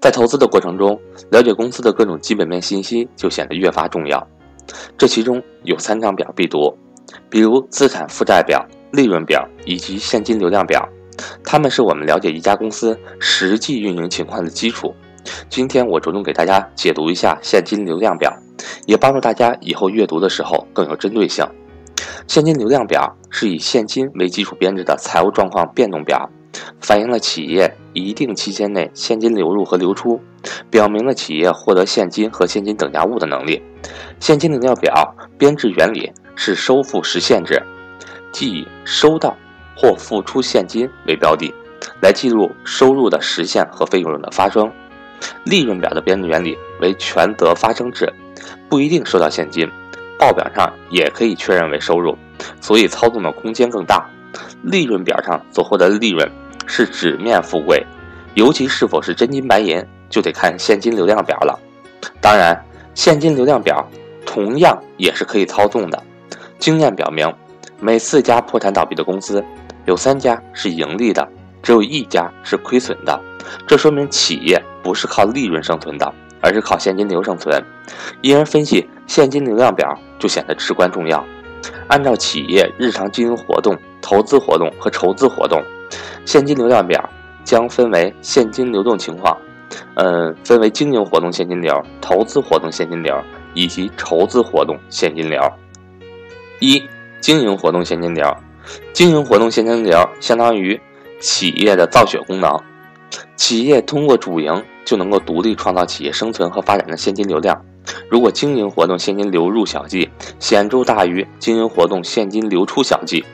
在投资的过程中，了解公司的各种基本面信息就显得越发重要。这其中有三张表必读，比如资产负债表、利润表以及现金流量表，它们是我们了解一家公司实际运营情况的基础。今天我着重给大家解读一下现金流量表，也帮助大家以后阅读的时候更有针对性。现金流量表是以现金为基础编制的财务状况变动表，反映了企业一定期间内现金流入和流出，表明了企业获得现金和现金等价物的能力。现金流量表编制原理是收付实现制，即以收到或付出现金为标的，来记录收入的实现和费用的发生。利润表的编制原理为权责发生制，不一定收到现金。报表上也可以确认为收入，所以操纵的空间更大。利润表上所获得的利润是纸面富贵，尤其是否是真金白银，就得看现金流量表了。当然，现金流量表同样也是可以操纵的。经验表明，每四家破产倒闭的公司，有三家是盈利的，只有一家是亏损的。这说明企业不是靠利润生存的。而是靠现金流生存，因而分析现金流量表就显得至关重要。按照企业日常经营活动、投资活动和筹资活动，现金流量表将分为现金流动情况，嗯，分为经营活动现金流、投资活动现金流以及筹资活动现金流。一、经营活动现金流，经营活动现金流相当于企业的造血功能，企业通过主营。就能够独立创造企业生存和发展的现金流量。如果经营活动现金流入小计显著大于经营活动现金流出小计，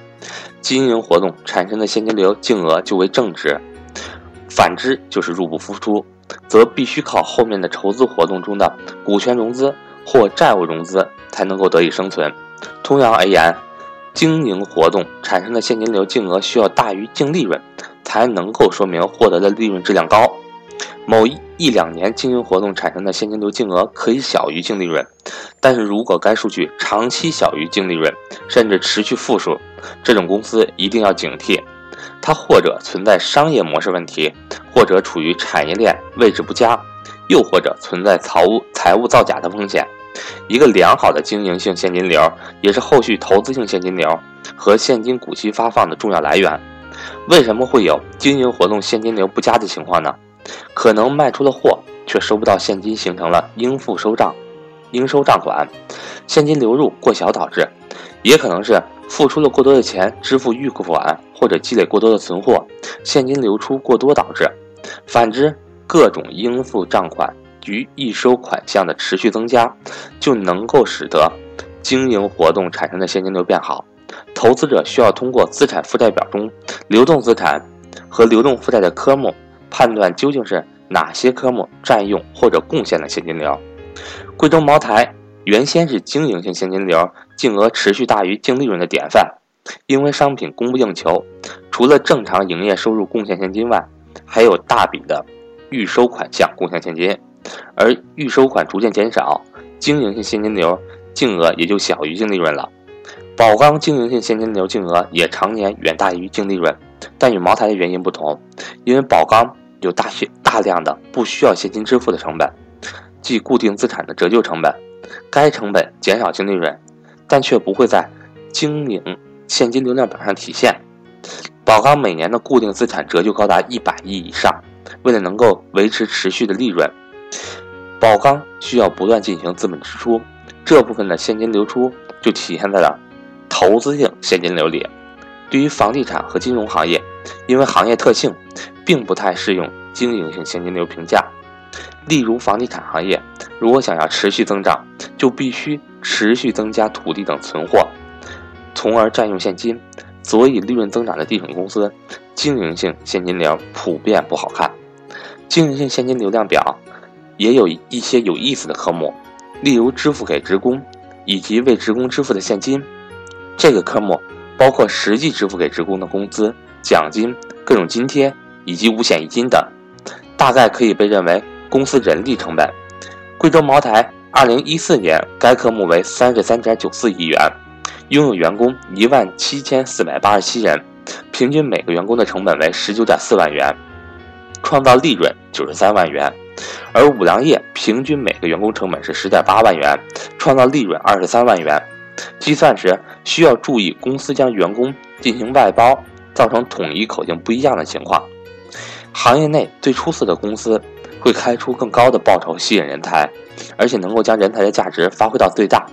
经营活动产生的现金流净额就为正值；反之就是入不敷出，则必须靠后面的筹资活动中的股权融资或债务融资才能够得以生存。通常而言，经营活动产生的现金流净额需要大于净利润，才能够说明获得的利润质量高。某一两年经营活动产生的现金流净额可以小于净利润，但是如果该数据长期小于净利润，甚至持续负数，这种公司一定要警惕，它或者存在商业模式问题，或者处于产业链位置不佳，又或者存在财务财务造假的风险。一个良好的经营性现金流，也是后续投资性现金流和现金股息发放的重要来源。为什么会有经营活动现金流不佳的情况呢？可能卖出了货，却收不到现金，形成了应付收账、应收账款，现金流入过小导致；也可能是付出了过多的钱支付预付款，或者积累过多的存货，现金流出过多导致。反之，各种应付账款与预收款项的持续增加，就能够使得经营活动产生的现金流变好。投资者需要通过资产负债表中流动资产和流动负债的科目。判断究竟是哪些科目占用或者贡献了现金流。贵州茅台原先是经营性现金流净额持续大于净利润的典范，因为商品供不应求，除了正常营业收入贡献现金外，还有大笔的预收款项贡献现金，而预收款逐渐减少，经营性现金流净额也就小于净利润了。宝钢经营性现金流净额也常年远大于净利润。但与茅台的原因不同，因为宝钢有大些大量的不需要现金支付的成本，即固定资产的折旧成本，该成本减少净利润，但却不会在经营现金流量表上体现。宝钢每年的固定资产折旧高达一百亿以上，为了能够维持持续的利润，宝钢需要不断进行资本支出，这部分的现金流出就体现在了投资性现金流里。对于房地产和金融行业，因为行业特性，并不太适用经营性现金流评价。例如，房地产行业如果想要持续增长，就必须持续增加土地等存货，从而占用现金。所以，利润增长的地产公司，经营性现金流普遍不好看。经营性现金流量表也有一些有意思的科目，例如支付给职工以及为职工支付的现金，这个科目。包括实际支付给职工的工资、奖金、各种津贴以及五险一金等，大概可以被认为公司人力成本。贵州茅台二零一四年该科目为三十三点九四亿元，拥有员工一万七千四百八十七人，平均每个员工的成本为十九点四万元。创造利润九十三万元，而五粮液平均每个员工成本是十点八万元，创造利润二十三万元。计算时需要注意，公司将员工进行外包，造成统一口径不一样的情况。行业内最出色的公司会开出更高的报酬吸引人才，而且能够将人才的价值发挥到最大，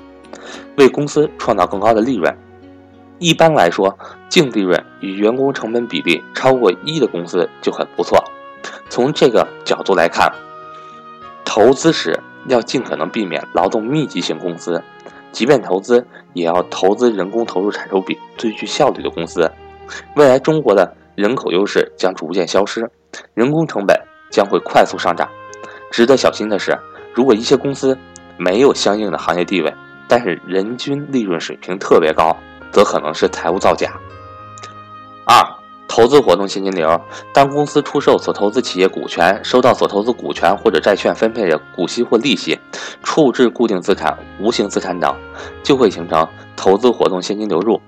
为公司创造更高的利润。一般来说，净利润与员工成本比例超过一的公司就很不错。从这个角度来看，投资时要尽可能避免劳动密集型公司。即便投资，也要投资人工投入产出比最具效率的公司。未来中国的人口优势将逐渐消失，人工成本将会快速上涨。值得小心的是，如果一些公司没有相应的行业地位，但是人均利润水平特别高，则可能是财务造假。二。投资活动现金流：当公司出售所投资企业股权，收到所投资股权或者债券分配的股息或利息，处置固定资产、无形资产等，就会形成投资活动现金流入。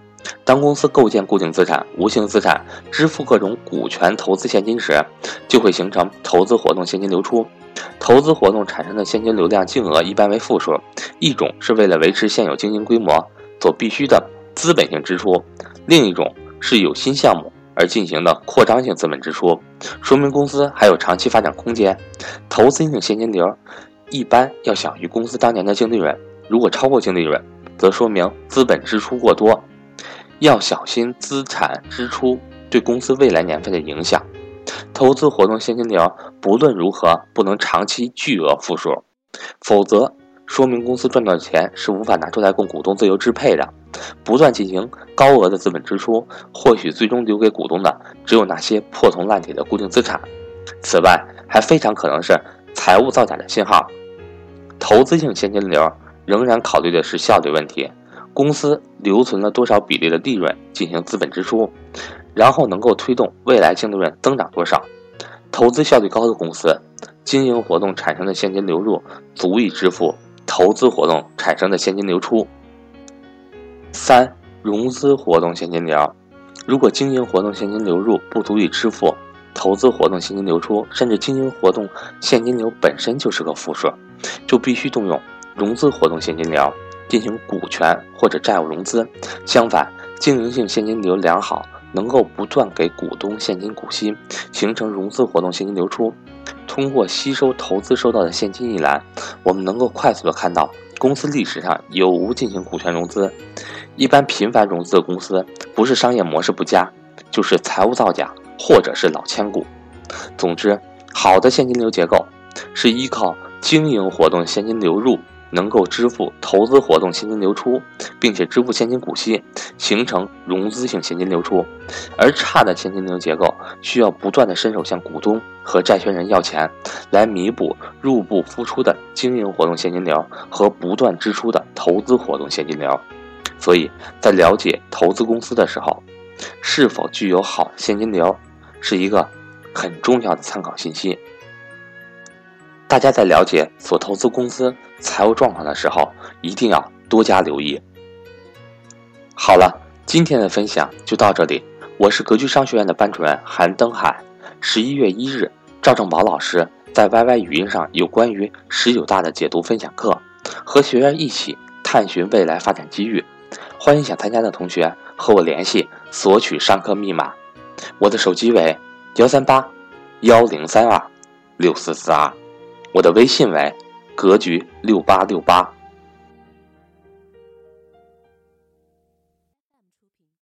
当公司构建固定资产、无形资产，支付各种股权投资现金时，就会形成投资活动现金流出。投资活动产生的现金流量净额一般为负数，一种是为了维持现有经营规模所必须的资本性支出，另一种是有新项目。而进行的扩张性资本支出，说明公司还有长期发展空间。投资性现金流一般要小于公司当年的净利润，如果超过净利润，则说明资本支出过多。要小心资产支出对公司未来年份的影响。投资活动现金流不论如何不能长期巨额负数，否则。说明公司赚到的钱是无法拿出来供股东自由支配的，不断进行高额的资本支出，或许最终留给股东的只有那些破铜烂铁的固定资产。此外，还非常可能是财务造假的信号。投资性现金流仍然考虑的是效率问题，公司留存了多少比例的利润进行资本支出，然后能够推动未来净利润增长多少。投资效率高的公司，经营活动产生的现金流入足以支付。投资活动产生的现金流出。三、融资活动现金流，如果经营活动现金流入不足以支付投资活动现金流出，甚至经营活动现金流本身就是个负数，就必须动用融资活动现金流进行股权或者债务融资。相反，经营性现金流良好，能够不断给股东现金股息，形成融资活动现金流出。通过吸收投资收到的现金一栏，我们能够快速的看到公司历史上有无进行股权融资。一般频繁融资的公司，不是商业模式不佳，就是财务造假，或者是老千股。总之，好的现金流结构是依靠经营活动现金流入。能够支付投资活动现金流出，并且支付现金股息，形成融资性现金流出；而差的现金流结构需要不断的伸手向股东和债权人要钱，来弥补入不敷出的经营活动现金流和不断支出的投资活动现金流。所以在了解投资公司的时候，是否具有好现金流，是一个很重要的参考信息。大家在了解所投资公司财务状况的时候，一定要多加留意。好了，今天的分享就到这里。我是格局商学院的班主任韩登海。十一月一日，赵正宝老师在 YY 语音上有关于十九大的解读分享课，和学员一起探寻未来发展机遇。欢迎想参加的同学和我联系索取上课密码。我的手机为幺三八幺零三二六四四二。我的微信为格局六八六八。